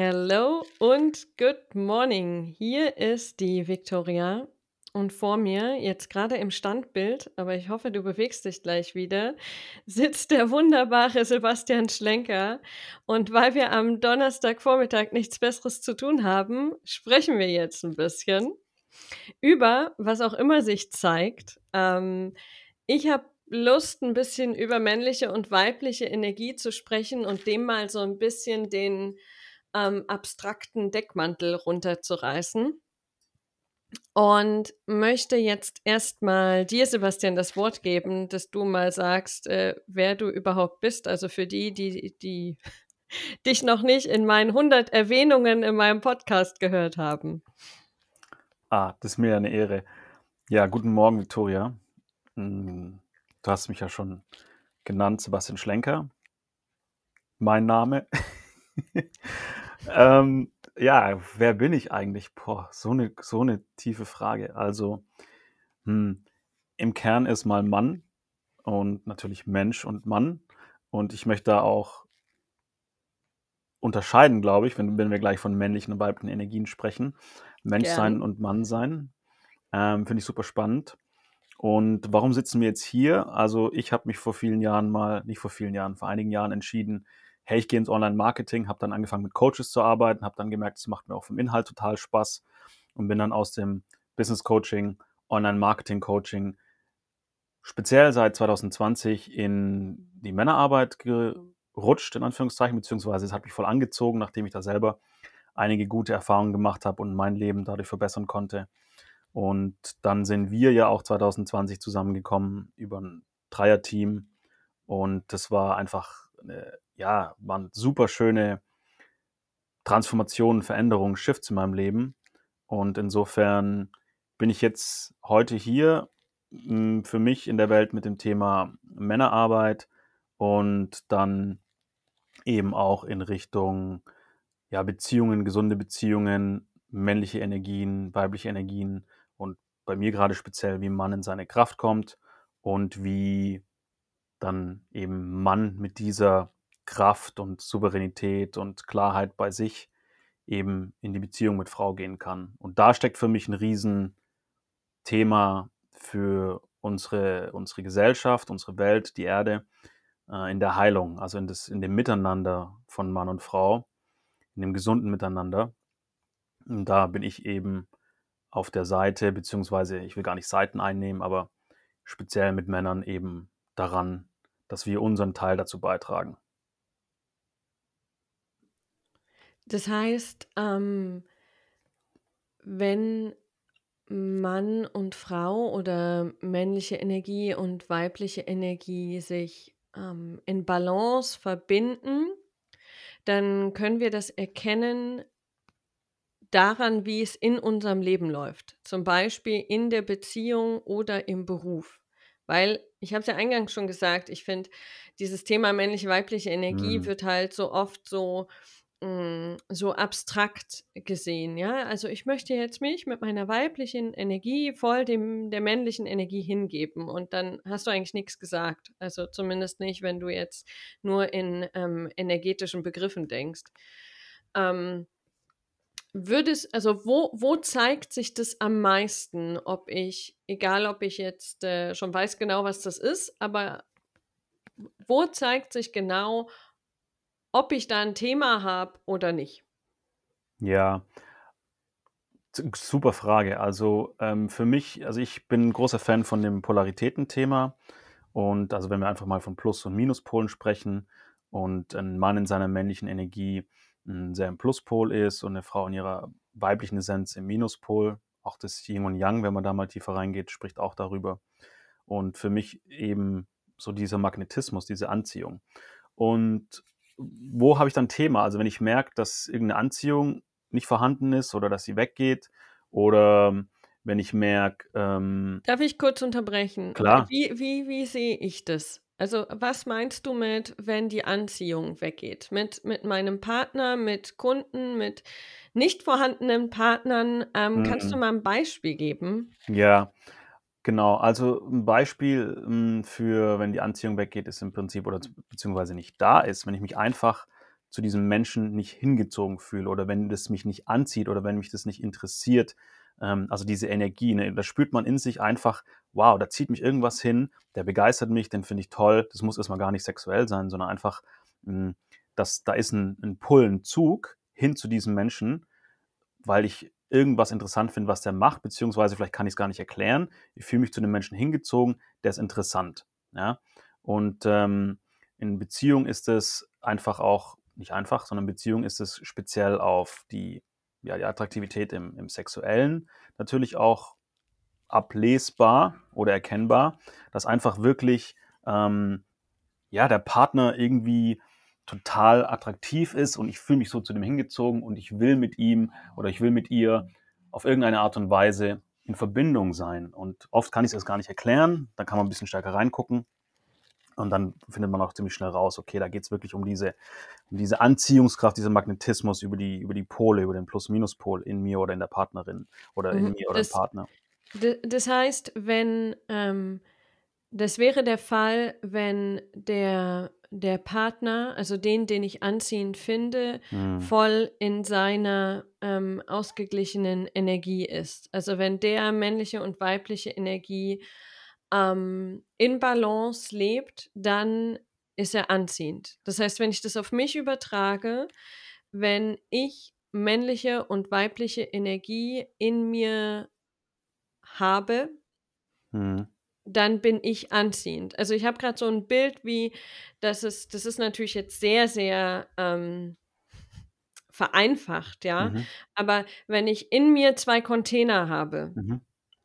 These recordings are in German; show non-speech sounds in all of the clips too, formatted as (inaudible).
Hello und good morning. Hier ist die Victoria und vor mir, jetzt gerade im Standbild, aber ich hoffe, du bewegst dich gleich wieder, sitzt der wunderbare Sebastian Schlenker. Und weil wir am Donnerstagvormittag nichts Besseres zu tun haben, sprechen wir jetzt ein bisschen über was auch immer sich zeigt. Ähm, ich habe Lust, ein bisschen über männliche und weibliche Energie zu sprechen und dem mal so ein bisschen den ähm, abstrakten Deckmantel runterzureißen. Und möchte jetzt erstmal dir, Sebastian, das Wort geben, dass du mal sagst, äh, wer du überhaupt bist. Also für die, die, die (laughs) dich noch nicht in meinen 100 Erwähnungen in meinem Podcast gehört haben. Ah, das ist mir eine Ehre. Ja, guten Morgen, Victoria. Hm, du hast mich ja schon genannt, Sebastian Schlenker. Mein Name. (laughs) ähm, ja, wer bin ich eigentlich? Boah, so eine, so eine tiefe Frage. Also, hm, im Kern ist mal Mann und natürlich Mensch und Mann. Und ich möchte da auch unterscheiden, glaube ich, wenn, wenn wir gleich von männlichen und weiblichen Energien sprechen. Menschsein Gern. und Mannsein. Ähm, Finde ich super spannend. Und warum sitzen wir jetzt hier? Also ich habe mich vor vielen Jahren mal, nicht vor vielen Jahren, vor einigen Jahren entschieden, hey, ich gehe ins Online-Marketing, habe dann angefangen mit Coaches zu arbeiten, habe dann gemerkt, es macht mir auch vom Inhalt total Spaß und bin dann aus dem Business Coaching, Online-Marketing-Coaching speziell seit 2020 in die Männerarbeit gerutscht, in Anführungszeichen, beziehungsweise es hat mich voll angezogen, nachdem ich da selber einige gute Erfahrungen gemacht habe und mein Leben dadurch verbessern konnte. Und dann sind wir ja auch 2020 zusammengekommen über ein Dreierteam. Und das war einfach, eine, ja, waren super schöne Transformationen, Veränderungen, Shifts in meinem Leben. Und insofern bin ich jetzt heute hier hm, für mich in der Welt mit dem Thema Männerarbeit und dann eben auch in Richtung ja, Beziehungen, gesunde Beziehungen, männliche Energien, weibliche Energien und bei mir gerade speziell, wie Mann in seine Kraft kommt und wie dann eben Mann mit dieser Kraft und Souveränität und Klarheit bei sich eben in die Beziehung mit Frau gehen kann. Und da steckt für mich ein Riesenthema für unsere, unsere Gesellschaft, unsere Welt, die Erde, äh, in der Heilung, also in, das, in dem Miteinander von Mann und Frau in dem gesunden Miteinander. Und da bin ich eben auf der Seite, beziehungsweise ich will gar nicht Seiten einnehmen, aber speziell mit Männern eben daran, dass wir unseren Teil dazu beitragen. Das heißt, ähm, wenn Mann und Frau oder männliche Energie und weibliche Energie sich ähm, in Balance verbinden, dann können wir das erkennen daran, wie es in unserem Leben läuft. Zum Beispiel in der Beziehung oder im Beruf. Weil, ich habe es ja eingangs schon gesagt, ich finde, dieses Thema männliche-weibliche Energie Mhm. wird halt so oft so, hm, so abstrakt gesehen, ja? Also, ich möchte jetzt mich mit meiner weiblichen Energie voll dem der männlichen Energie hingeben und dann hast du eigentlich nichts gesagt. Also, zumindest nicht, wenn du jetzt nur in, ähm, energetischen Begriffen denkst. Ähm Würdest also, wo wo zeigt sich das am meisten? Ob ich egal ob ich jetzt, äh, schon weiß genau, was das ist, aber wo zeigt sich genau, ob ich da ein Thema habe oder nicht? Ja, super Frage. Also ähm, für mich, also ich bin ein großer Fan von dem Polaritäten-Thema. Und also wenn wir einfach mal von Plus- und Minuspolen sprechen und ein Mann in seiner männlichen Energie sehr im Pluspol ist und eine Frau in ihrer weiblichen Essenz im Minuspol, auch das Yin und Yang, wenn man da mal tiefer reingeht, spricht auch darüber. Und für mich eben so dieser Magnetismus, diese Anziehung. Und wo habe ich dann Thema? Also wenn ich merke, dass irgendeine Anziehung nicht vorhanden ist oder dass sie weggeht oder wenn ich merke, ähm, Darf ich kurz unterbrechen? klar, Wie wie wie sehe ich das? Also, was meinst du mit, wenn die Anziehung weggeht? Mit mit meinem Partner, mit Kunden, mit nicht vorhandenen Partnern? Ähm, kannst du mm, mal ein Beispiel geben? ja, genau. Also ein Beispiel mm, für, wenn die Anziehung weggeht, ist im Prinzip oder beziehungsweise nicht da ist, wenn ich mich einfach zu diesem Menschen nicht hingezogen fühle oder wenn das mich nicht anzieht oder wenn mich das nicht interessiert, ähm, also diese Energie, ne, da spürt man in sich einfach, wow, da zieht mich irgendwas hin, der begeistert mich, den finde ich toll. Das muss erstmal gar nicht sexuell sein, sondern einfach, hm, dass da ist ein, ein Pull, ein Zug hin zu diesem Menschen, weil ich irgendwas interessant finde, was der macht, beziehungsweise vielleicht kann ich es gar nicht erklären. Ich fühle mich zu dem Menschen hingezogen, der ist interessant. Ja? Und ähm, in Beziehung ist es einfach auch, nicht einfach, sondern Beziehung ist es speziell auf die, ja, die Attraktivität im, im Sexuellen natürlich auch ablesbar oder erkennbar, dass einfach wirklich ähm, ja, der Partner irgendwie total attraktiv ist und ich fühle mich so zu dem hingezogen und ich will mit ihm oder ich will mit ihr auf irgendeine Art und Weise in Verbindung sein. Und oft kann ich es gar nicht erklären, dann kann man ein bisschen stärker reingucken und dann findet man auch ziemlich schnell raus, okay, da geht es wirklich um diese, um diese Anziehungskraft, diesen Magnetismus über die, über die Pole, über den Plus-Minus-Pol in mir oder in der Partnerin oder in mhm, mir oder das, im Partner. Das heißt, wenn ähm, das wäre der Fall, wenn der der Partner, also den, den ich anziehend finde, mhm. voll in seiner ähm, ausgeglichenen Energie ist. Also wenn der männliche und weibliche Energie ähm, in Balance lebt, dann ist er anziehend. Das heißt, wenn ich das auf mich übertrage, wenn ich männliche und weibliche Energie in mir habe, mhm dann bin ich anziehend. Also ich habe gerade so ein Bild wie, das ist, das ist natürlich jetzt sehr, sehr ähm, vereinfacht, ja. Mhm. Aber wenn ich in mir zwei Container habe mhm.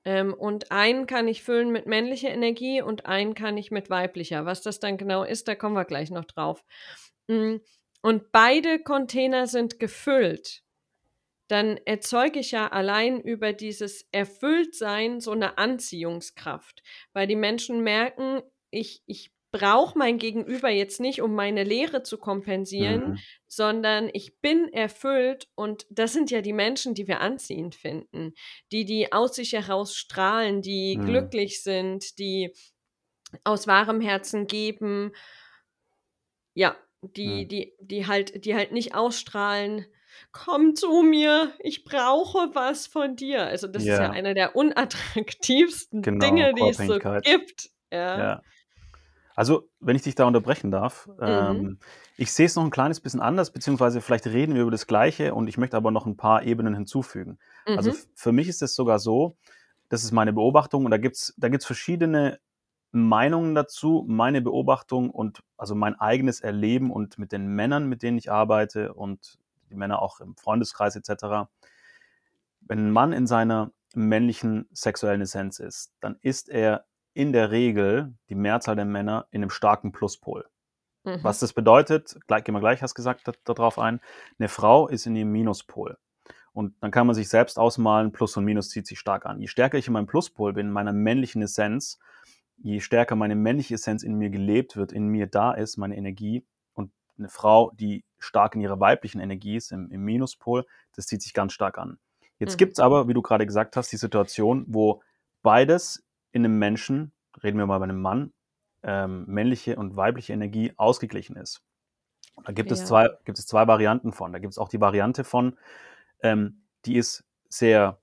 ähm, und einen kann ich füllen mit männlicher Energie und einen kann ich mit weiblicher. Was das dann genau ist, da kommen wir gleich noch drauf. Mm, und beide Container sind gefüllt dann erzeuge ich ja allein über dieses Erfülltsein so eine Anziehungskraft, weil die Menschen merken, ich, ich brauche mein Gegenüber jetzt nicht, um meine Leere zu kompensieren, mhm. sondern ich bin erfüllt und das sind ja die Menschen, die wir anziehend finden, die, die aus sich heraus strahlen, die mhm. glücklich sind, die aus wahrem Herzen geben, ja, die, mhm. die, die halt, die halt nicht ausstrahlen, komm zu mir, ich brauche was von dir. Also das ja. ist ja einer der unattraktivsten genau, Dinge, die es so gibt. Ja. ja. Also, wenn ich dich da unterbrechen darf, mhm. ähm, ich sehe es noch ein kleines bisschen anders, beziehungsweise vielleicht reden wir über das Gleiche und ich möchte aber noch ein paar Ebenen hinzufügen. Also mhm. Also für mich ist es sogar so, das ist meine Beobachtung und da gibt es da gibt's verschiedene Meinungen dazu, meine Beobachtung und also mein eigenes Erleben und mit den Männern, mit denen ich arbeite und die Männer auch im Freundeskreis etc. Wenn ein Mann in seiner männlichen sexuellen Essenz ist, dann ist er in der Regel die Mehrzahl der Männer in einem starken Pluspol. Mhm. Was das bedeutet, gleich, gehen wir gleich, hast gesagt, darauf ein, eine Frau ist in ihrem Minuspol. Und dann kann man sich selbst ausmalen, Plus und Minus zieht sich stark an. Je stärker ich in meinem Pluspol bin, in meiner männlichen Essenz, je stärker meine männliche Essenz in mir gelebt wird, in mir da ist, meine Energie, eine Frau, die stark in ihrer weiblichen Energie ist, im, im Minuspol, das zieht sich ganz stark an. Jetzt mhm. gibt es aber, wie du gerade gesagt hast, die Situation, wo beides in einem Menschen, reden wir mal bei einem Mann, ähm, männliche und weibliche Energie ausgeglichen ist. Da gibt, ja. es zwei, gibt es zwei Varianten von. Da gibt es auch die Variante von, ähm, die ist sehr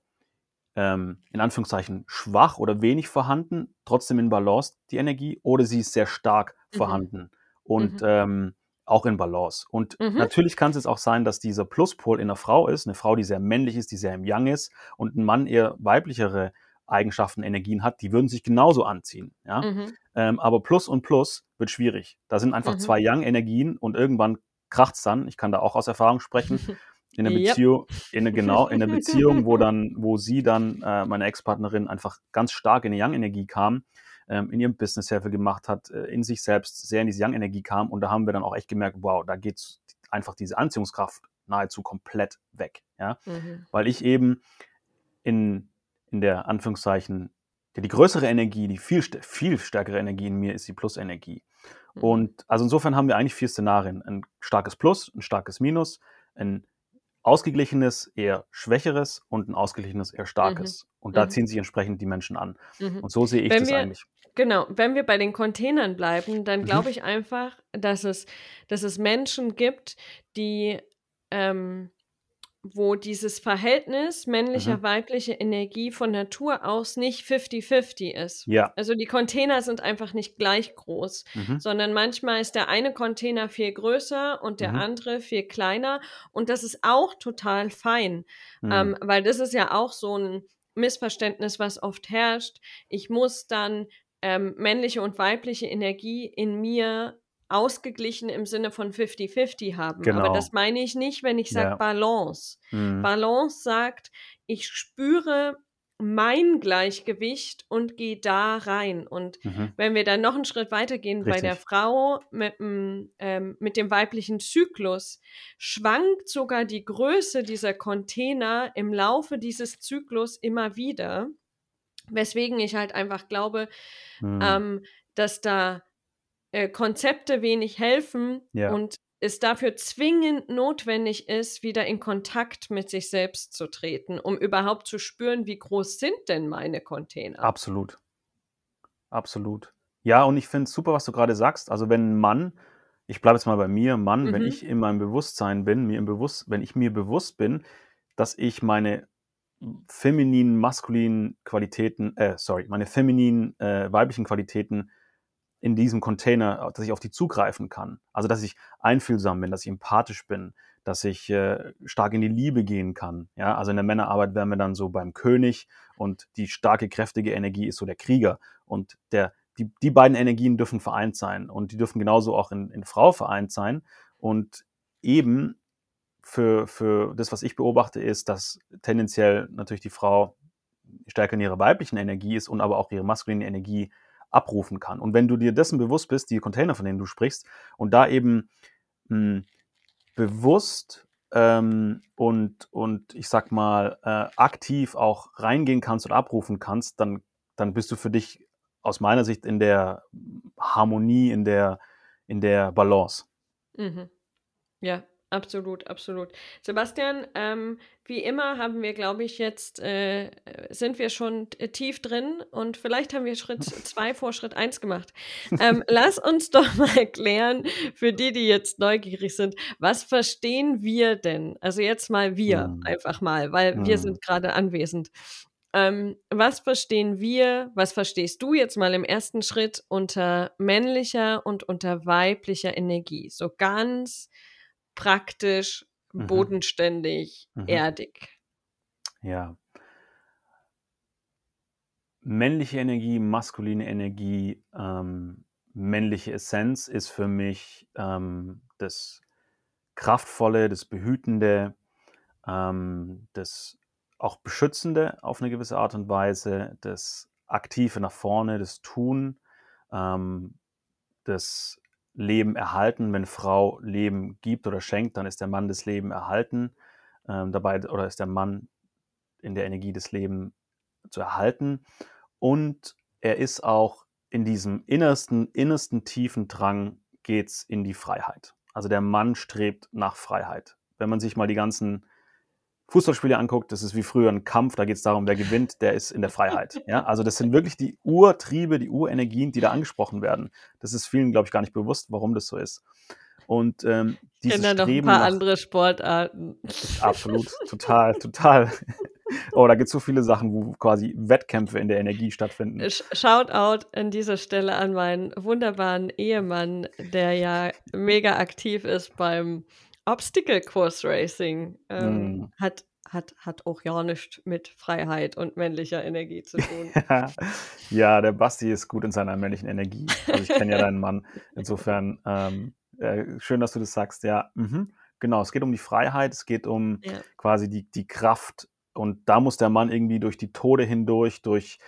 ähm, in Anführungszeichen schwach oder wenig vorhanden, trotzdem in Balance die Energie, oder sie ist sehr stark mhm. vorhanden. Und mhm. ähm, auch in Balance. Und mhm. natürlich kann es jetzt auch sein, dass dieser Pluspol in einer Frau ist, eine Frau, die sehr männlich ist, die sehr im Yang ist und ein Mann eher weiblichere Eigenschaften, Energien hat, die würden sich genauso anziehen. Ja? Mhm. Ähm, aber Plus und Plus wird schwierig. Da sind einfach mhm. zwei Yang-Energien und irgendwann kracht es dann. Ich kann da auch aus Erfahrung sprechen. In einer (laughs) Beziehung, in eine, genau, in einer (laughs) Beziehung, wo dann, wo sie dann, äh, meine Ex-Partnerin, einfach ganz stark in eine Yang-Energie kam ähm, in ihrem Business sehr viel gemacht hat, äh, in sich selbst sehr in diese Young-Energie kam. Und da haben wir dann auch echt gemerkt, wow, da geht einfach diese Anziehungskraft nahezu komplett weg. Ja? Mhm. Weil ich eben in, in der Anführungszeichen, die, die größere Energie, die viel, viel stärkere Energie in mir ist die Plus-Energie. Mhm. Und also insofern haben wir eigentlich vier Szenarien. Ein starkes Plus, ein starkes Minus, ein ausgeglichenes, eher schwächeres und ein ausgeglichenes, eher Mhm. starkes. Und da Mhm. ziehen sich entsprechend die Menschen an. Mhm. Und so sehe ich Wenn das wir eigentlich. genau, wenn wir bei den Containern bleiben, dann Mhm. glaube ich einfach, dass es dass es Menschen gibt, die, ähm wo dieses Verhältnis Mhm. männlicher-weibliche Energie von Natur aus nicht 50-50 ist. Ja. Also, die Container sind einfach nicht gleich groß, Mhm. sondern manchmal ist der eine Container viel größer und der Mhm. andere viel kleiner und das ist auch total fein, Mhm. ähm, weil das ist ja auch so 'n Missverständnis, was oft herrscht. Ich muss dann, ähm, männliche und weibliche Energie in mir ausgeglichen im Sinne von 50-50 haben. Aber Genau. das meine ich nicht, wenn ich sage Ja. Balance. Mhm. Balance sagt, ich spüre mein Gleichgewicht und gehe da rein. Und Mhm. wenn wir dann noch 'n Schritt weitergehen bei der Richtig. Frau mit'm ähm, mit dem weiblichen Zyklus, schwankt sogar die Größe dieser Container im Laufe dieses Zyklus immer wieder, weswegen ich halt einfach glaube, Mhm. ähm, dass da, äh, Konzepte wenig helfen Ja. und es dafür zwingend notwendig ist, wieder in Kontakt mit sich selbst zu treten, um überhaupt zu spüren, wie groß sind denn meine Container? Absolut. Absolut. Ja, und ich finde es super, was du grade sagst. Also, wenn 'n Mann ich bleibe jetzt mal bei mir, Mann, wenn Mhm. ich in meinem Bewusstsein bin, mir im Bewusst wenn ich mir bewusst bin, dass ich meine femininen, maskulinen Qualitäten äh, sorry, meine femininen, äh, weiblichen Qualitäten in diesem Container dass ich auf die zugreifen kann. Also, dass ich einfühlsam bin, dass ich empathisch bin, dass ich, äh, stark in die Liebe gehen kann, ja? Also, in der Männerarbeit wären wir dann so beim König und die starke, kräftige Energie ist so der Krieger. Und der die die beiden Energien dürfen vereint sein und die dürfen genauso auch in in Frau vereint sein. Und eben für für das, was ich beobachte, ist, dass tendenziell natürlich die Frau stärker in ihrer weiblichen Energie ist und aber auch ihre maskuline Energie abrufen kann. Und wenn du dir dessen bewusst bist, die Container, von denen du sprichst, und da eben, hm, bewusst, ähm, und und ich sage mal, äh, aktiv auch reingehen kannst und abrufen kannst, dann dann bist du für dich aus meiner Sicht in der Harmonie, in der in der Balance. Mhm. Ja, absolut, absolut. Sebastian, ähm, wie immer haben wir, glaube ich, jetzt äh, sind wir schon t tief drin und vielleicht haben wir Schritt (laughs) 2 vor Schritt 1 gemacht. Ähm, lass uns doch (laughs) mal klären, für die, die jetzt neugierig sind, was verstehen wir denn? Also, jetzt mal wir Mhm. einfach mal, weil wir Mhm. sind grade anwesend. Ähm, was verstehen wir was verstehst du jetzt mal im ersten Schritt unter männlicher und unter weiblicher Energie? So ganz praktisch, Mhm. bodenständig, Mhm. erdig. Ja. Männliche Energie, maskuline Energie, ähm, männliche Essenz ist für mich, ähm, das Kraftvolle, das Behütende, ähm, das auch Beschützende auf 'ne gewisse Art und Weise, das Aktive nach vorne, das Tun, ähm, das Leben erhalten. Wenn Frau Leben gibt oder schenkt, dann ist der Mann das Leben erhalten, ähm, dabei oder ist der Mann in der Energie, das Leben zu erhalten. Und er ist auch in diesem innersten innersten tiefen Drang geht's in die Freiheit. Also, der Mann strebt nach Freiheit. Wenn man sich mal die ganzen Fußballspiele anguckt, das ist wie früher 'n Kampf, da geht's darum, wer gewinnt, der ist in der Freiheit, (laughs) ja? Also, das sind wirklich die Urtriebe, die Urenergien, die da angesprochen werden. Das ist vielen, glaube ich, gar nicht bewusst, warum das so ist. Und, ähm, Ich dieses kenne da noch 'n Streben paar nach andere Sportarten. Absolut, total, total. (laughs) Oh, da gibt's so viele Sachen, wo quasi Wettkämpfe in der Energie stattfinden. Sh Shoutout an dieser Stelle an meinen wunderbaren Ehemann, der ja mega aktiv ist beim Obstacle Course Racing. Ähm, Mhm. hat hat hat auch gar nichts mit Freiheit und männlicher Energie zu tun. Ja. (laughs) Ja, der Basti ist gut in seiner männlichen Energie. Also, ich kenne ja deinen Mann. (laughs) Insofern, ähm, äh, schön, dass du das sagst. Ja, mhm. Genau, es geht um die Freiheit, es geht um Ja. quasi die die Kraft und da muss der Mann irgendwie durch die Tode hindurch, durch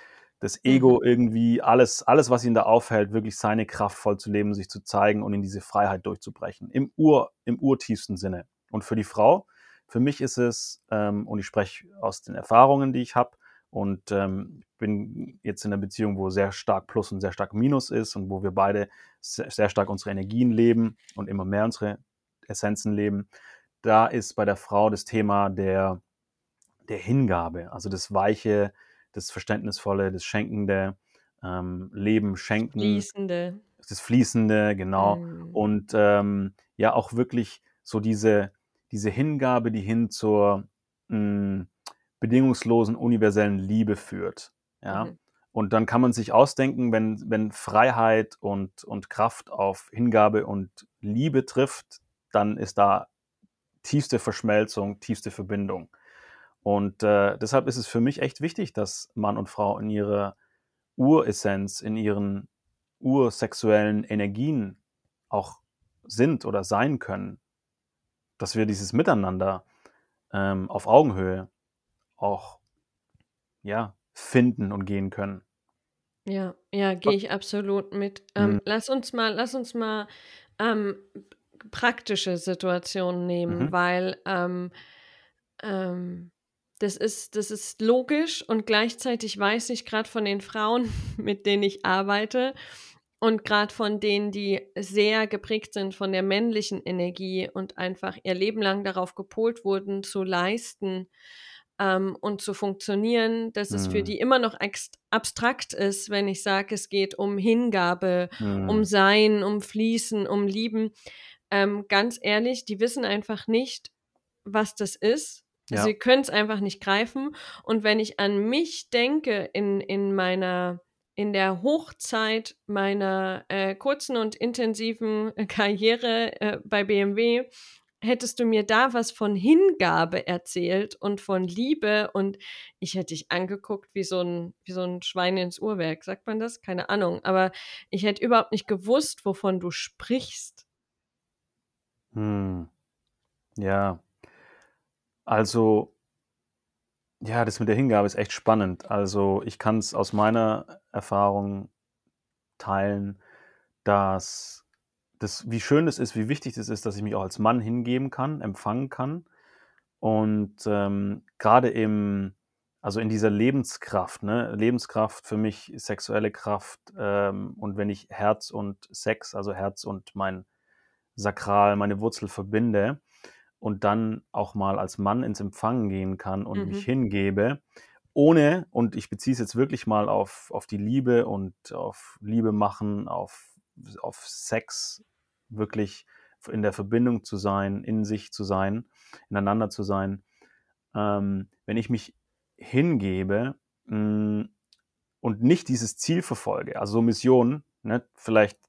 das Ego Mhm. irgendwie alles alles, was ihn da aufhält, wirklich seine Kraft voll zu leben, sich zu zeigen und in diese Freiheit durchzubrechen, im Ur im urtiefsten Sinne. Und für die Frau für mich ist es, ähm und ich spreche aus den Erfahrungen, die ich habe und, ähm, bin jetzt in 'ner Beziehung, wo sehr stark Plus und sehr stark Minus ist und wo wir beide se sehr stark unsere Energien leben und immer mehr unsere Essenzen leben. da ist bei der Frau das Thema der, der Hingabe, also das Weiche, das Verständnisvolle, das Schenkende, ähm, Leben schenken. Fließende. Das Fließende, genau. Mhm. Und ähm, ja, auch wirklich so diese, diese Hingabe, die hin zur mh, bedingungslosen, universellen Liebe führt. Ja. Mhm. Und dann kann man sich ausdenken, wenn, wenn Freiheit und, und Kraft auf Hingabe und Liebe trifft, dann ist da tiefste Verschmelzung, tiefste Verbindung. Und äh, deshalb ist es für mich echt wichtig, dass Mann und Frau in ihrer Uressenz, in ihren ursexuellen Energien auch sind oder sein können. Dass wir dieses Miteinander ähm, auf Augenhöhe auch ja, finden und gehen können. Ja, ja, gehe ich absolut mit. Ähm, Mhm. lass uns mal, lass uns mal ähm, praktische Situationen nehmen, Mhm. weil ähm, ähm, das ist, das ist logisch und gleichzeitig weiß ich gerade von den Frauen, (laughs) mit denen ich arbeite und gerade von denen, die sehr geprägt sind von der männlichen Energie und einfach ihr Leben lang darauf gepolt wurden, zu leisten ähm, und zu funktionieren, dass es für Mhm. die immer noch abstrakt ist, wenn ich sage, es geht um Hingabe, um Mhm. Sein, um Fließen, um Lieben. Ähm, ganz ehrlich, die wissen einfach nicht, was das ist. Ja. Sie können es einfach nicht greifen. Und wenn ich an mich denke in, in meiner in der Hochzeit meiner äh, kurzen und intensiven Karriere äh, bei BMW, hättest du mir da was von Hingabe erzählt und von Liebe und ich hätte dich angeguckt wie so ein, wie so ein Schwein ins Uhrwerk. Sagt man das? Keine Ahnung. Aber ich hätte überhaupt nicht gewusst, wovon du sprichst. Hm. Ja. Also, ja, das mit der Hingabe ist echt spannend. Also, ich kann es aus meiner Erfahrung teilen, dass das, wie schön es ist, wie wichtig es ist, dass ich mich auch als Mann hingeben kann, empfangen kann. Und ähm, gerade im, also in dieser Lebenskraft, ne? Lebenskraft für mich, sexuelle Kraft ähm, und wenn ich Herz und Sex, also Herz und mein Sakral, meine Wurzel verbinde und dann auch mal als Mann ins Empfangen gehen kann und mich Mhm. hingebe, ohne, und ich beziehe es jetzt wirklich mal auf, auf die Liebe und auf Liebe machen, auf, auf Sex, wirklich in der Verbindung zu sein, in sich zu sein, ineinander zu sein. Ähm, wenn ich mich hingebe mh, und nicht dieses Ziel verfolge, also so Mission, ne, vielleicht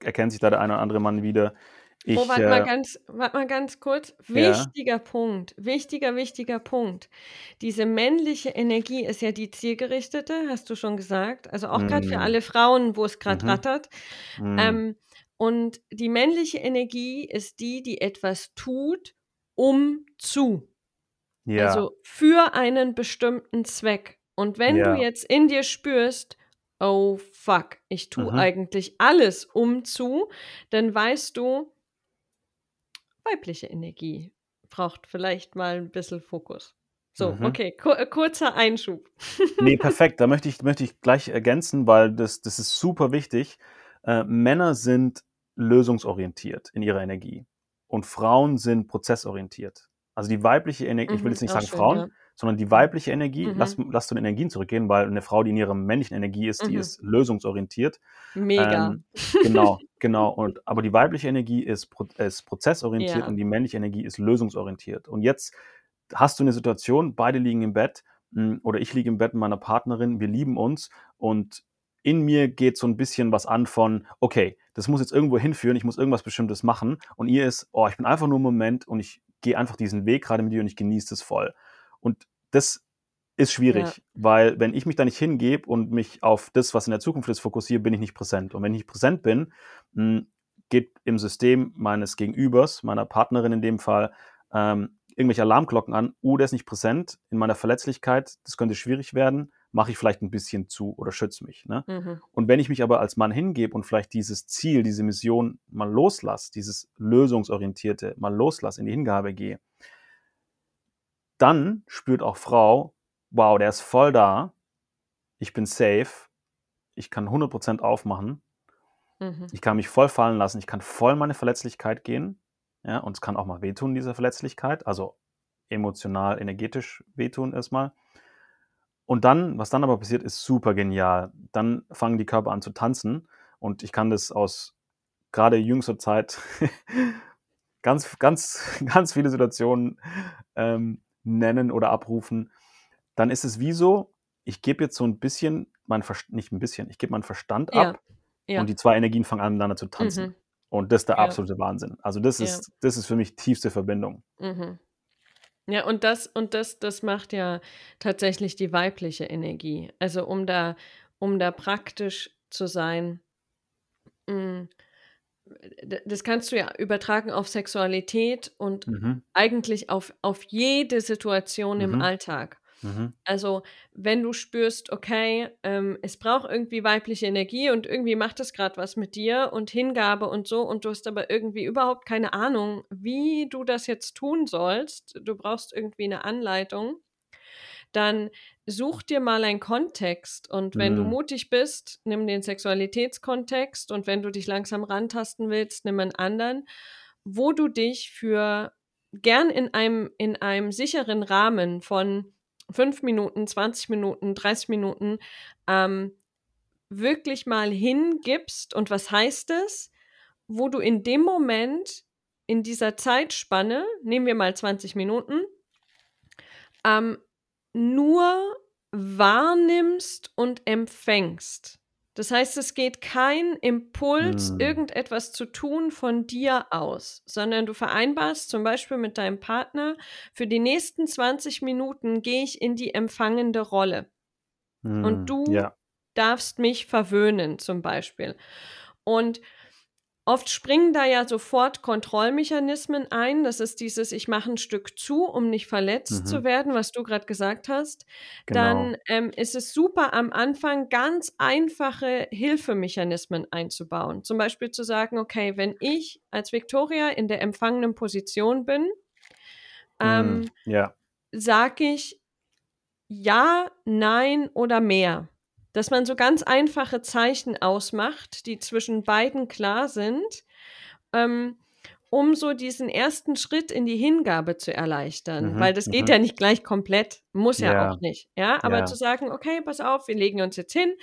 erkennt sich da der eine oder andere Mann wieder. Ich, Oh, warte mal äh, ganz, warte mal ganz kurz. ja, Wichtiger Punkt, wichtiger, wichtiger Punkt. Diese männliche Energie ist ja die zielgerichtete, hast du schon gesagt. Also auch gerade für mm, alle Frauen, wo es gerade mhm, rattert. mm, Ähm, und die männliche Energie ist die, die etwas tut, um zu. ja, Also für einen bestimmten Zweck. Und wenn du ja, jetzt in dir spürst, oh fuck, ich tue mhm, eigentlich alles um zu, dann weißt du, weibliche Energie braucht vielleicht mal ein bisschen Fokus. So, mhm. okay, ku äh, kurzer Einschub. Nee, (laughs) perfekt. Da möchte ich, möchte ich gleich ergänzen, weil das, das ist super wichtig. Äh, Männer sind lösungsorientiert in ihrer Energie und Frauen sind prozessorientiert. Also die weibliche Energie, ich will Mhm, jetzt nicht sagen schön, Frauen, ja. Sondern die weibliche Energie, lass, Mhm. lass zu den Energien zurückgehen, weil eine Frau, die in ihrer männlichen Energie ist, die Mhm. ist lösungsorientiert. Mega. Ähm, genau, genau. (laughs) Und, aber die weibliche Energie ist, pro, ist prozessorientiert Ja. und die männliche Energie ist lösungsorientiert. Und jetzt hast du eine Situation, beide liegen im Bett mh, oder ich liege im Bett mit meiner Partnerin, wir lieben uns und in mir geht so ein bisschen was an von, okay, das muss jetzt irgendwo hinführen, ich muss irgendwas Bestimmtes machen. Und ihr ist, oh, ich bin einfach nur im Moment und ich gehe einfach diesen Weg gerade mit dir und ich genieße es voll. Und das ist Ja. schwierig, weil wenn ich mich da nicht hingebe und mich auf das, was in der Zukunft ist, fokussiere, bin ich nicht präsent. Und wenn ich nicht präsent bin, mh, geht im System meines Gegenübers, meiner Partnerin in dem Fall, ähm, irgendwelche Alarmglocken an, oh, der ist nicht präsent in meiner Verletzlichkeit, das könnte schwierig werden, mache ich vielleicht ein bisschen zu oder schütze mich. Ne? Mhm. Und wenn ich mich aber als Mann hingebe und vielleicht dieses Ziel, diese Mission mal loslasse, dieses lösungsorientierte mal loslasse, in die Hingabe gehe, dann spürt auch Frau, wow, der ist voll da, ich bin safe, ich kann 100% aufmachen, Mhm. ich kann mich voll fallen lassen, ich kann voll meine Verletzlichkeit gehen. Ja, und es kann auch mal wehtun, diese Verletzlichkeit, also emotional, energetisch wehtun erstmal. Und dann, was dann aber passiert, ist super genial. Dann fangen die Körper an zu tanzen. Und ich kann das aus gerade jüngster Zeit (laughs) ganz, ganz, (laughs) ganz viele Situationen ähm, nennen oder abrufen. Dann ist es wie so, ich gebe jetzt so ein bisschen, mein Verstand, nicht ein bisschen, ich gebe meinen Verstand ab ja. und die zwei Energien fangen an, miteinander zu tanzen. Mhm. Und das ist der Ja. absolute Wahnsinn. Also das Ja. ist, das ist für mich tiefste Verbindung. Mhm. Ja, und das und das das macht ja tatsächlich die weibliche Energie. Also, um da um da praktisch zu sein, hm, d das kannst du ja übertragen auf Sexualität und Mhm. eigentlich auf auf jede Situation im Mhm. Alltag. Mhm. Also, wenn du spürst, okay, ähm, es braucht irgendwie weibliche Energie und irgendwie macht es gerade was mit dir und Hingabe und so und du hast aber irgendwie überhaupt keine Ahnung, wie du das jetzt tun sollst. Du brauchst irgendwie eine Anleitung. Dann such dir mal einen Kontext und wenn du Mhm. mutig bist, nimm den Sexualitätskontext und wenn du dich langsam rantasten willst, nimm einen anderen, wo du dich für gern in einem in einem sicheren Rahmen von 5 Minuten, 20 Minuten, 30 Minuten, ähm, wirklich mal hingibst. Und was heißt es? Wo du in dem Moment, in dieser Zeitspanne, nehmen wir mal 20 Minuten, ähm, nur wahrnimmst und empfängst. Das heißt, es geht kein Impuls, Mhm. irgendetwas zu tun von dir aus, sondern du vereinbarst zum Beispiel mit deinem Partner, für die nächsten 20 Minuten gehe ich in die empfangende Rolle Mhm. und du Ja. darfst mich verwöhnen zum Beispiel. Und oft springen da ja sofort Kontrollmechanismen ein. Das ist dieses, ich mache ein Stück zu, um nicht verletzt zu Mhm. werden, was du gerade gesagt hast. Genau. Dann, ähm, ist es super, am Anfang ganz einfache Hilfemechanismen einzubauen. Zum Beispiel zu sagen: „Okay, wenn ich als Viktoria in der empfangenen Position bin, Mhm. ähm, Ja. sage ich ja, nein oder mehr.“ Dass man so ganz einfache Zeichen ausmacht, die zwischen beiden klar sind, ähm, um so diesen ersten Schritt in die Hingabe zu erleichtern, Mhm. weil das geht Mhm. ja nicht gleich komplett, muss ja Ja. auch nicht, ja? Aber Ja. zu sagen: „Okay, pass auf, wir legen uns jetzt hin.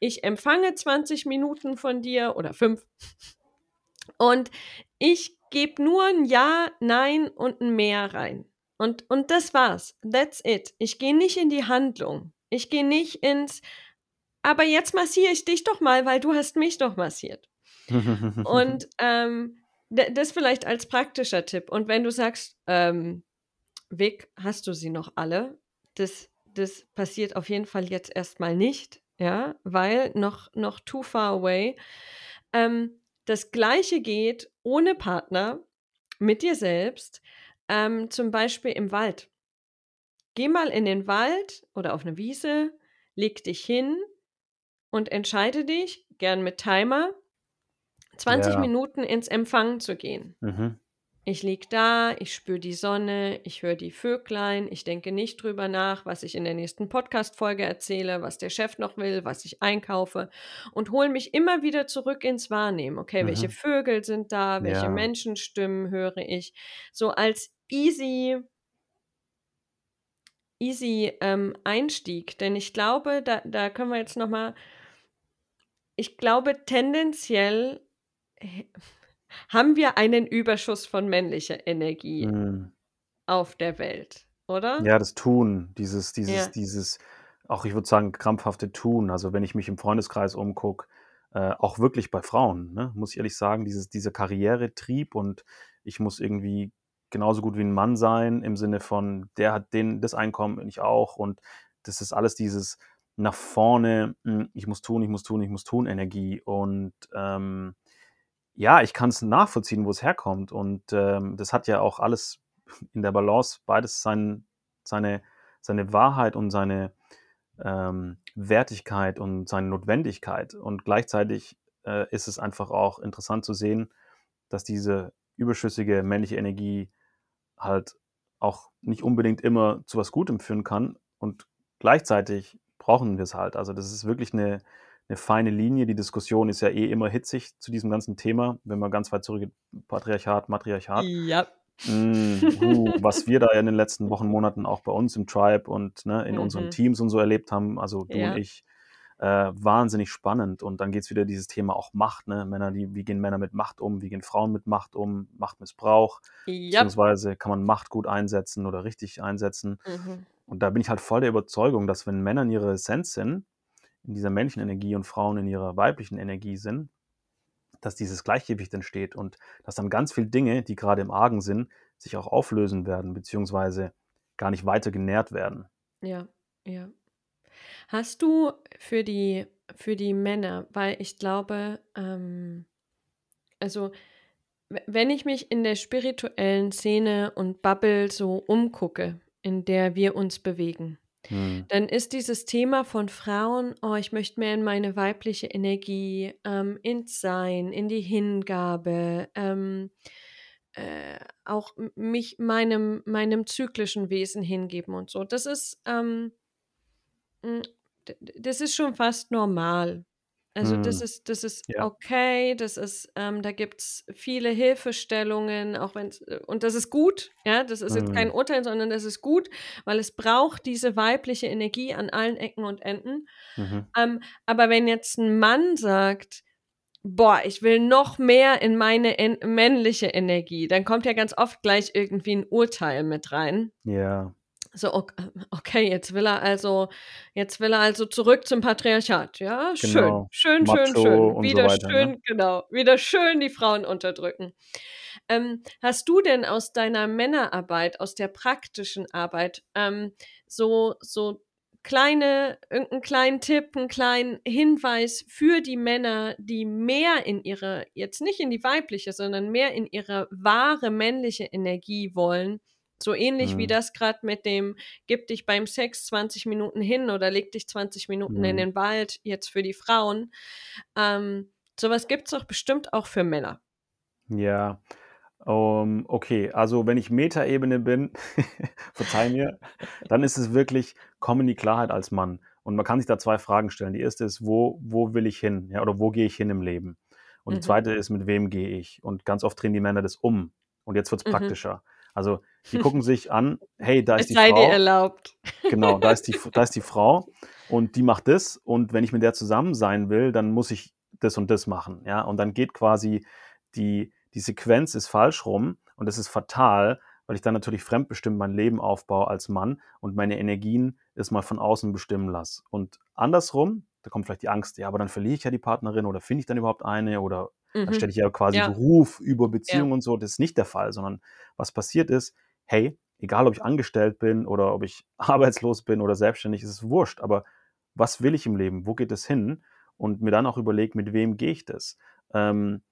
Ich empfange 20 Minuten von dir oder 5 (laughs) und ich gebe nur 'n Ja, Nein und 'n Mehr rein. Und und das war's. That's it. Ich gehe nicht in die Handlung. Ich gehe nicht ins: „Aber jetzt massiere ich dich doch mal, weil du hast mich doch massiert.“ (laughs) Und, ähm, das vielleicht als praktischer Tipp. Und wenn du sagst, ähm: „Vic, hast du sie noch alle?“ Das das passiert auf jeden Fall jetzt erst mal nicht, ja, weil noch noch too far away. Ähm, das Gleiche geht ohne Partner, mit dir selbst, ähm, zum Beispiel im Wald. Geh mal in den Wald oder auf 'ne Wiese, leg dich hin und entscheide dich, gern mit Timer, 20 Ja. Minuten ins Empfangen zu gehen. Mhm. Ich liege da, ich spüre die Sonne, ich höre die Vöglein, ich denke nicht drüber nach, was ich in der nächsten Podcast-Folge erzähle, was der Chef noch will, was ich einkaufe und hole mich immer wieder zurück ins Wahrnehmen. Okay, welche Mhm. Vögel sind da, welche Ja. Menschenstimmen höre ich? So als easy easy, ähm, Einstieg, denn ich glaube, da da können wir jetzt noch mal ich glaube, tendenziell haben wir einen Überschuss von männlicher Energie Mhm. auf der Welt, oder? Ja, das Tun, dieses dieses Ja. dieses auch ich würde sagen, krampfhafte Tun. Also, wenn ich mich im Freundeskreis umgucke, äh, auch wirklich bei Frauen, ne, muss ich ehrlich sagen, dieses dieser Karrieretrieb und ich muss irgendwie genauso gut wie 'n Mann sein im Sinne von, der hat den das Einkommen und ich auch und das ist alles dieses nach vorne, hm, ich muss tun, ich muss tun, ich muss tun Energie. Und, ähm, ja, ich kann's nachvollziehen, wo's herkommt. Und, ähm, das hat ja auch alles in der Balance beides sein seine seine Wahrheit und seine, ähm, Wertigkeit und seine Notwendigkeit. Und gleichzeitig, äh, ist es einfach auch interessant zu sehen, dass diese überschüssige männliche Energie halt auch nicht unbedingt immer zu was Gutem führen kann. Und gleichzeitig brauchen wir's halt. Also, das ist wirklich 'ne 'ne feine Linie. Die Diskussion ist ja eh immer hitzig zu diesem ganzen Thema, wenn man ganz weit zurückgeht, Patriarchat, Matriarchat. Ja. Hm, uh, was wir da in den letzten Wochen, Monaten auch bei uns im Tribe und, ne, in unseren Mhm. Teams und so erlebt haben, also du und Ja. ich, äh, wahnsinnig spannend. Und dann geht's wieder dieses Thema auch Macht, ne? Männer, die wie gehen Männer mit Macht um? Wie gehen Frauen mit Macht um? Machtmissbrauch, Ja. beziehungsweise kann man Macht gut einsetzen oder richtig einsetzen? Mhm. Und da bin ich halt voll der Überzeugung, dass wenn Männer in ihrer Essenz sind, in dieser männlichen Energie und Frauen in ihrer weiblichen Energie sind, dass dieses Gleichgewicht entsteht und dass dann ganz viel Dinge, die grade im Argen sind, sich auch auflösen werden, beziehungsweise gar nicht weiter genährt werden. Ja, ja. Hast du für die für die Männer weil ich glaube, ähm also, we wenn ich mich in der spirituellen Szene und Bubble so umgucke, in der wir uns bewegen, Mhm. dann ist dieses Thema von Frauen: „Oh, ich möchte mehr in meine weibliche Energie, ähm, ins Sein, in die Hingabe, ähm, äh, auch mich meinem meinem zyklischen Wesen hingeben“ und so. Das ist, ähm hm, das ist schon fast normal. Also, das Mhm. ist das ist Ja. okay, das ist ähm, da gibt's viele Hilfestellungen, auch wenn's äh, und das ist gut, ja? Das ist jetzt kein Mhm. Urteil, sondern das ist gut, weil es braucht diese weibliche Energie an allen Ecken und Enden. Mhm. Ähm, aber wenn jetzt 'n Mann sagt: „Boah, ich will noch mehr in meine männliche Energie“, dann kommt ja ganz oft gleich irgendwie 'n Urteil mit rein. Ja. So, ok okay, jetzt will er also jetzt will er also zurück zum Patriarchat. Ja, schön, Genau. schön, schön, Macho schön. so Wieder weiter, ne? schön genau, wieder schön die Frauen unterdrücken. Ähm, hast du denn aus deiner Männerarbeit, aus der praktischen Arbeit, ähm, so so kleine irgend 'n kleinen Tipp, 'n kleinen Hinweis für die Männer, die mehr in ihre jetzt nicht in die weibliche, sondern mehr in ihre wahre männliche Energie wollen, so ähnlich wie Mhm. das grad mit dem: „Gib dich beim Sex 20 Minuten hin oder leg dich 20 Minuten in Mhm. den Wald“, jetzt für die Frauen. Ähm, so was gibt's doch bestimmt auch für Männer. Ja, ähm, okay. Also, wenn ich Metaebene bin, (laughs) verzeih mir, dann ist es wirklich: Komm in die Klarheit als Mann. Und man kann sich da 2 Fragen stellen. Die 1. ist: „Wo wo will ich hin?“ Ja, oder: „Wo gehe ich hin im Leben?“ Und die Mhm. 2. ist: „Mit wem gehe ich?“ Und ganz oft drehen die Männer das um. Und jetzt wird's Mhm. praktischer. Also, die (laughs) gucken sich an: „Hey, da ist Es die sei dir Frau“ erlaubt. genau, „da ist die da (laughs) ist die Frau und die macht das und wenn ich mit der zusammen sein will, dann muss ich das und das machen“, ja? Und dann geht quasi die die Sequenz ist falsch rum und das ist fatal, weil ich dann natürlich fremdbestimmt mein Leben aufbaue als Mann und meine Energien erst mal von außen bestimmen lasse. Und andersrum, da kommt vielleicht die Angst: „Ja, aber dann verliere ich ja die Partnerin oder finde ich dann überhaupt eine oder dann Mhm. stelle ich ja quasi Ja. Beruf über Ja. Beziehung und so.“ Das ist nicht der Fall, sondern was passiert ist: Hey, egal ob ich angestellt bin oder ob ich (laughs) arbeitslos bin oder selbstständig, ist es wurscht, aber was will ich im Leben? Wo geht es hin? Und mir dann auch überlege: „Mit wem gehe ich das?“ Ähm,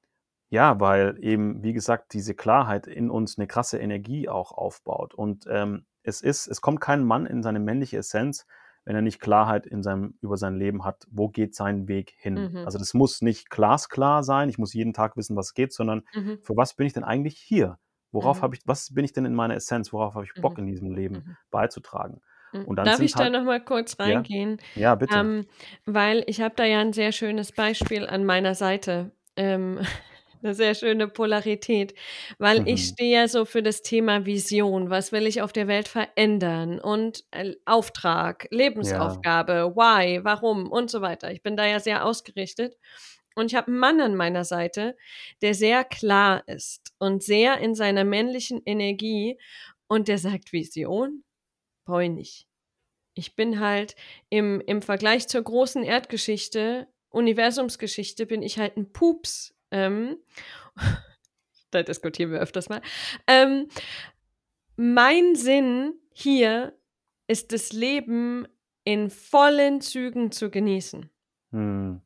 ja, weil eben, wie gesagt, diese Klarheit in uns 'ne krasse Energie auch aufbaut. Und, ähm, es ist es kommt kein Mann in seine männliche Essenz, wenn er nicht Klarheit in seinem über sein Leben hat, wo geht sein Weg hin? Mhm. Also, das muss nicht glasklar sein, ich muss jeden Tag wissen, was geht, sondern Mhm. für was bin ich denn eigentlich hier? Worauf Mhm. habe ich was bin ich denn in meiner Essenz? Worauf habe ich Bock Mhm. in diesem Leben Mhm. beizutragen? Hm, Und dann darf ich da halt noch mal kurz ja? reingehen? Ja, bitte. Ähm, weil ich habe da ja 'n sehr schönes Beispiel an meiner Seite, ähm, 'ne sehr schöne Polarität, weil ich Mhm. stehe ja so für das Thema Vision. Was will ich auf der Welt verändern? Und, äh, Auftrag, Ja. Lebensaufgabe, Why, warum und so weiter. Ich bin da ja sehr ausgerichtet. Und ich habe 'n Mann an meiner Seite, der sehr klar ist und sehr in seiner männlichen Energie und der sagt: „Vision? Brauche ich nicht. Ich bin halt im im Vergleich zur großen Erdgeschichte, Universumsgeschichte bin ich halt 'n Pups“, ähm. (laughs) Da diskutieren wir öfters mal. Ähm, mein Sinn hier ist das Leben in vollen Zügen zu genießen. Mhm.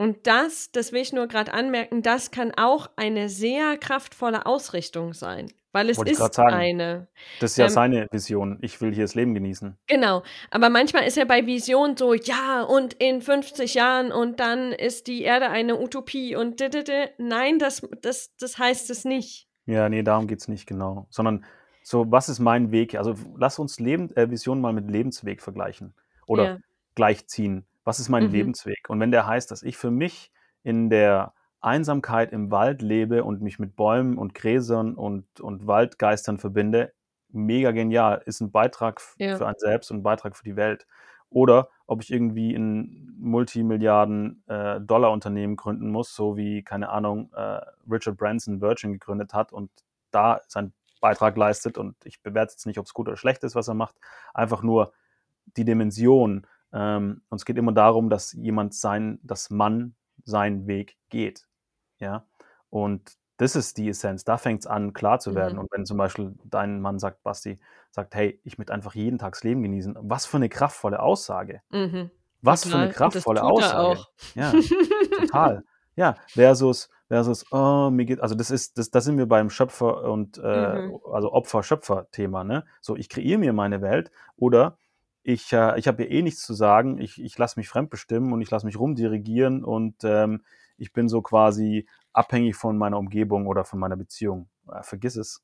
Und das das will ich nur grad anmerken, das kann auch eine sehr kraftvolle Ausrichtung sein, weil es Wollte ist sagen. eine. Das ist ja Ähm seine Vision: „Ich will hier das Leben genießen.“ Genau. Aber manchmal ist ja bei Vision so: „Ja, und in 50 Jahren und dann ist die Erde eine Utopie und d d d.“ Nein, das das das heißt es nicht. Ja, ne, darum geht's nicht, genau. Sondern so: „Was ist mein Weg?“ Also, lass uns Leben äh, Vision mal mit Lebensweg vergleichen oder Ja. gleichziehen. Was ist mein Mhm. Lebensweg? Und wenn der heißt, dass ich für mich in der Einsamkeit im Wald lebe und mich mit Bäumen und Gräsern und und Waldgeistern verbinde, mega genial, ist 'n Beitrag Ja. für einen selbst und 'n Beitrag für die Welt. Oder ob ich irgendwie 'n Multimilliarden äh, gründen muss, so wie, keine Ahnung, äh, Richard Branson Virgin gegründet hat und da seinen Beitrag leistet und ich bewerte jetzt nicht, ob's gut oder schlecht ist, was er macht, einfach nur die Dimension. Ähm, und es geht immer darum, dass jemand sein dass man seinen Weg geht, ja? Und das ist die Essenz. Da fängt's an, klar zu werden. Mhm. Und wenn zum Beispiel dein Mann sagt Basti sagt: „Hey, ich möchte einfach jeden Tag das Leben genießen.“ Was für 'ne kraftvolle Aussage. Mhm. Was für 'ne Total. Das kraftvolle Aussage. auch. Ja, (laughs) total. Ja, versus versus: „Oh, mir geht“ also, das ist das da sind wir beim Schöpfer und, äh Mhm. also, Opfer-Schöpfer-Thema, ne? So, ich kreiere mir meine Welt oder ich äh, ich habe hier eh nichts zu sagen. Ich ich lasse mich fremdbestimmen und ich lasse mich rumdirigieren und, ähm, ich bin so quasi abhängig von meiner Umgebung oder von meiner Beziehung. Äh, vergiss es.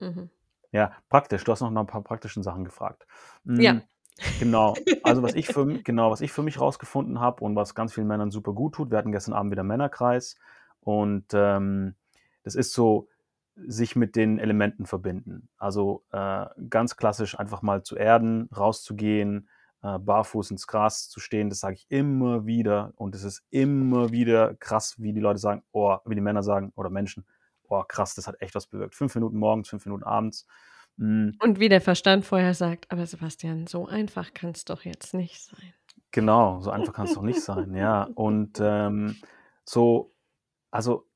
Mhm. Ja, praktisch. Du hast noch nach 'n paar praktischen Sachen gefragt. Ja. Hm, genau. Also, was ich (laughs) für m genau, was ich für mich rausgefunden habe und was ganz vielen Männern super gut tut wir hatten gestern Abend wieder Männerkreis und, ähm, das ist so, sich mit den Elementen verbinden. Also, äh, ganz klassisch einfach mal zu erden, rauszugehen, äh, barfuß ins Gras zu stehen. Das sage ich immer wieder und es ist immer wieder krass, wie die Leute sagen oh, wie die Männer sagen oder Menschen: „Oh krass, das hat echt was bewirkt.“ 5 Minuten morgens, 5 Minuten abends. Hm. Und wie der Verstand vorher sagt: „Aber Sebastian, so einfach kann's doch jetzt nicht sein.“ Genau, so einfach kann's doch nicht sein, ja. Und, ähm, so also,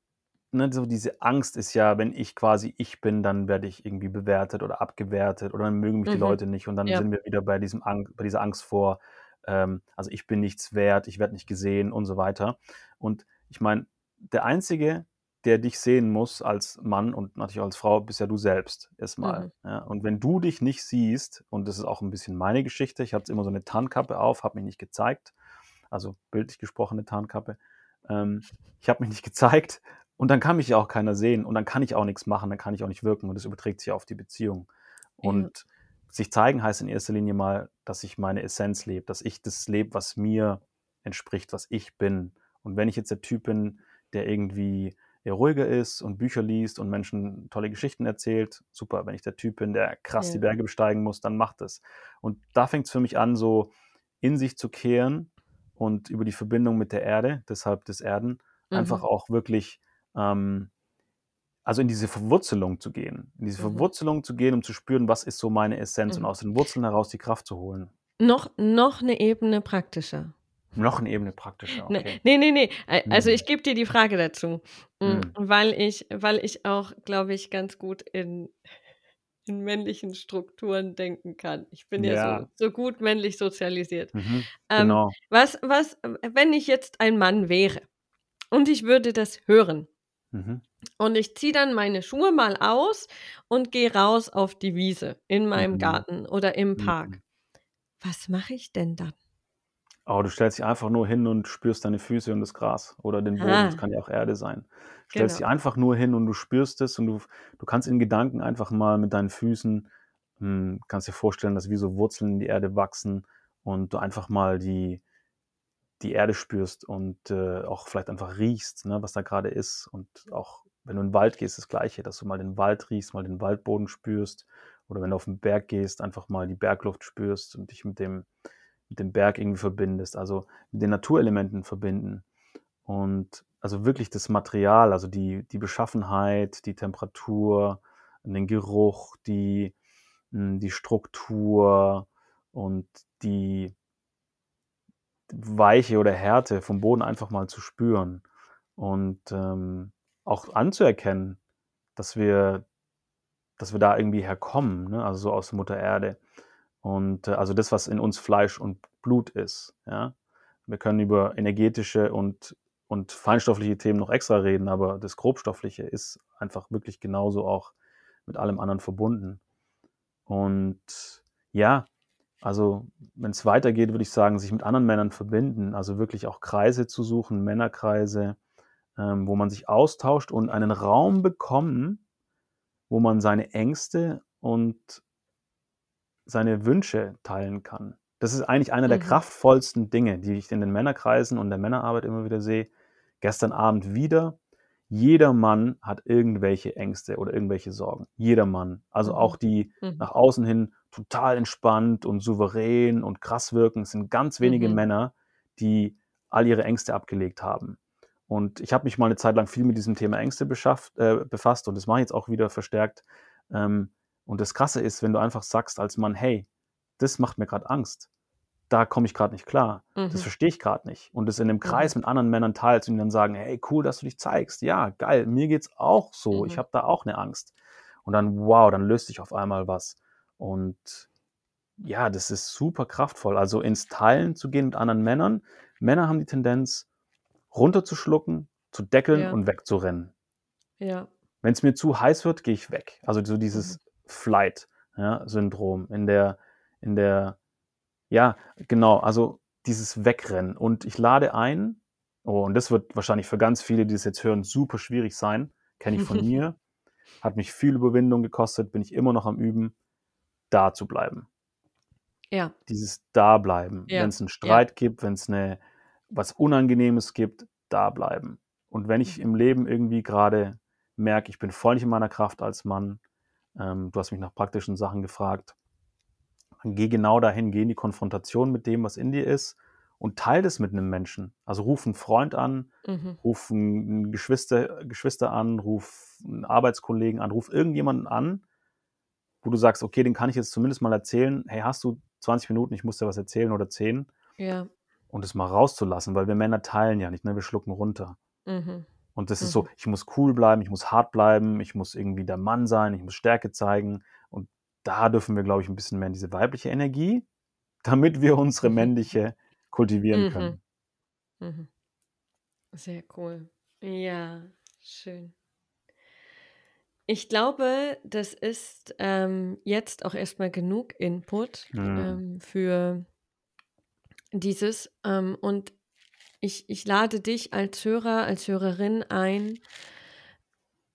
ne, so diese Angst ist ja, wenn ich quasi ich bin, dann werde ich irgendwie bewertet oder abgewertet oder dann mögen mich die Mhm. Leute nicht und dann Ja. sind wir wieder bei diesem Ang bei dieser Angst vor, ähm also, ich bin nichts wert, ich werde nicht gesehen und so weiter. Und ich meine, der Einzige, der dich sehen muss als Mann und natürlich auch als Frau, bist ja du selbst erst mal, Mhm. ja? Und wenn du dich nicht siehst und das ist auch 'n bisschen meine Geschichte, ich hatte immer so 'ne Tarnkappe auf, habe mich nicht gezeigt, also, bildlich gesprochen 'ne Tarnkappe. Ähm, ich habe mich nicht (laughs) gezeigt und dann kann mich ja auch keiner sehen und dann kann ich auch nix machen, dann kann ich auch nicht wirken und das überträgt sich auf die Beziehung. Ja. Und sich zeigen heißt in erster Linie mal, dass ich meine Essenz lebe, dass ich das lebe, was mir entspricht, was ich bin. Und wenn ich jetzt der Typ bin, der irgendwie eher ruhiger ist und Bücher liest und Menschen tolle Geschichten erzählt, super. Wenn ich der Typ bin, der krass die Ja. Berge besteigen muss, dann mach das. Und da fängt's für mich an, so in sich zu kehren und über die Verbindung mit der Erde, deshalb das Erden, einfach Mhm. auch wirklich, ähm also, in diese Verwurzelung zu gehen. In diese Mhm. Verwurzelung zu gehen, um zu spüren, was ist so meine Essenz und Mhm. aus den Wurzeln heraus die Kraft zu holen. Noch noch 'ne Ebene praktischer. Noch 'ne Ebene praktischer, Ne, okay. ne, ne, ne. Äh, also, Mhm. ich gebe dir die Frage dazu, hm, Mhm. weil ich weil ich auch, glaube ich, ganz gut in in männlichen Strukturen denken kann. Ich bin ja so Ja. so gut männlich sozialisiert. Mhm, Ähm, genau. was was wenn ich jetzt ein Mann wäre und ich würde das hören Mhm. und ich ziehe dann meine Schuhe mal aus und gehe raus auf die Wiese in meinem Mhm. Garten oder im Park. Mhm. Was mache ich denn dann? Oh, du stellst dich einfach nur hin und spürst deine Füße und das Gras oder den Boden. Das Ah. kann ja auch Erde sein. Stellst dich Genau. einfach nur hin und du spürst es und du du kannst in Gedanken einfach mal mit deinen Füßen hm, kannst dir vorstellen, dass wie so Wurzeln in die Erde wachsen und du einfach mal die die Erde spürst und, äh, auch vielleicht einfach riechst, ne, was da grade ist. Und auch wenn du in 'n Wald gehst, das Gleiche, dass du mal den Wald riechst, mal den Waldboden spürst oder wenn du auf 'n Berg gehst, einfach mal die Bergluft spürst und dich mit dem mit dem Berg irgendwie verbindest, also, mit den Naturelementen verbinden. Und also, wirklich das Material, also, die die Beschaffenheit, die Temperatur, den Geruch, die hm, die Struktur und die Weiche oder Härte vom Boden einfach mal zu spüren und, ähm, auch anzuerkennen, dass wir dass wir da irgendwie herkommen, ne, also, so aus Mutter Erde. Und, äh, also, das, was in uns Fleisch und Blut ist, ja? Wir können über energetische und und feinstoffliche Themen noch extra reden, aber das Grobstoffliche ist einfach wirklich genauso auch mit allem anderen verbunden. Und ja, also, wenn's weitergeht, würde ich sagen, sich mit anderen Männern verbinden, also, wirklich auch Kreise zu suchen, Männerkreise, ähm, wo man sich austauscht und einen Raum bekommen, wo man seine Ängste und seine Wünsche teilen kann. Das ist eigentlich einer der Mhm. kraftvollsten Dinge, die ich in den Männerkreisen und der Männerarbeit immer wieder sehe. Gestern Abend wieder. Jeder Mann hat irgendwelche Ängste oder irgendwelche Sorgen. Jeder Mann. Also Mhm. auch die Mhm. nach außen hin total entspannt und souverän und krass wirken. Es sind ganz wenige Mhm. Männer, die all ihre Ängste abgelegt haben. Und ich habe mich mal eine Zeit lang viel mit diesem Thema Ängste beschafft, äh, befasst und das mache ich jetzt auch wieder verstärkt. Ähm, und das Krasse ist, wenn du einfach sagst als Mann, hey, das macht mir gerade Angst. Da komme ich gerade nicht klar. Das Mhm. verstehe ich gerade nicht. Und das in einem Mhm. Kreis mit anderen Männern teilst und die dann sagen, hey, cool, dass du dich zeigst. Ja, geil, mir geht's auch so. Ich Mhm. habe da auch eine Angst. Und dann, wow, dann löst sich auf einmal was. Und ja, das ist super kraftvoll. Also ins Teilen zu gehen mit anderen Männern. Männer haben die Tendenz, runterzuschlucken, zu deckeln Ja. und wegzurennen. Ja. Wenn es mir zu heiß wird, gehe ich weg. Also so Mhm. dieses Flight-Syndrom in der, in der, ja, genau, also dieses Wegrennen. Und ich lade ein, oh, und das wird wahrscheinlich für ganz viele, die das jetzt hören, super schwierig sein, kenne ich von (laughs) mir, hat mich viel Überwindung gekostet, bin ich immer noch am Üben, da zu bleiben. Ja. Dieses Dableiben. Ja. Wenn es einen Ja. Streit gibt, wenn es eine, was Unangenehmes gibt, da bleiben. Und wenn ich Mhm. im Leben irgendwie gerade merke, ich bin voll nicht in meiner Kraft als Mann, ähm, du hast mich nach praktischen Sachen gefragt, dann geh genau dahin, geh in die Konfrontation mit dem, was in dir ist und teile das mit einem Menschen. Also ruf einen Freund an, Mhm. ruf einen Geschwister, Geschwister an, ruf einen Arbeitskollegen an, ruf irgendjemanden an, wo du sagst, okay, den kann ich jetzt zumindest mal erzählen, hey, hast du 20 Minuten, ich muss dir was erzählen oder 10 Ja. und es mal rauszulassen, weil wir Männer teilen ja nicht, ne? wir schlucken runter. Mhm. Und das ist Mhm. so, ich muss cool bleiben, ich muss hart bleiben, ich muss irgendwie der Mann sein, ich muss Stärke zeigen. Und da dürfen wir, glaube ich, ein bisschen mehr in diese weibliche Energie, (laughs) damit wir unsere Mhm. männliche kultivieren Mhm. können. Mhm. Sehr cool. Ja, schön. Ich glaube, das ist, ähm, jetzt auch erst mal genug Input, Mhm. ähm, für dieses, ähm, und ich ich lade dich als Hörer, als Hörerin ein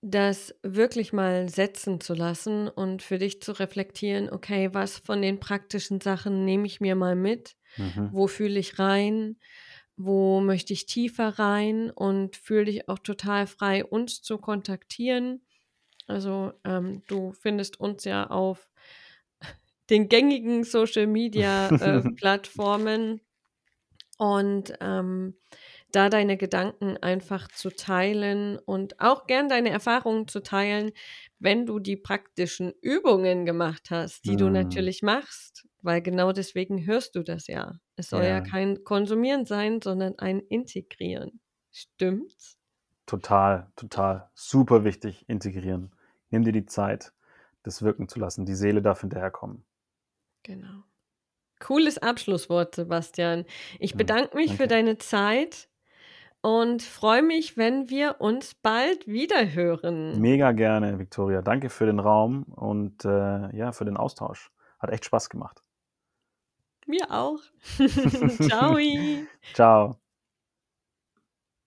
das wirklich mal setzen zu lassen und für dich zu reflektieren: „Okay, was von den praktischen Sachen nehme ich mir mal mit? Mhm. Wo fühle ich rein? Wo möchte ich tiefer rein?“ Und fühle dich auch total frei, uns zu kontaktieren. Also, ähm, du findest uns ja auf (laughs) den gängigen Social Media, äh, (laughs) Plattformen. Und, ähm, da deine Gedanken einfach zu teilen und auch gern deine Erfahrungen zu teilen, wenn du die praktischen Übungen gemacht hast, die du Mhm. natürlich machst, weil genau deswegen hörst du das ja. Es soll ja Ja. kein Konsumieren sein, sondern ein Integrieren. Stimmt's? Total, total. Super wichtig, integrieren. Nimm dir die Zeit, das wirken zu lassen. Die Seele darf hinterherkommen. Genau. Cooles Abschlusswort, Sebastian. Ich bedanke mich für danke. deine Zeit und freue mich, wenn wir uns bald wieder hören. Mega gerne, Victoria. Danke für den Raum und, äh, ja, für den Austausch. Hat echt Spaß gemacht. Mir auch. (laughs) (laughs) Tschau. Tschau.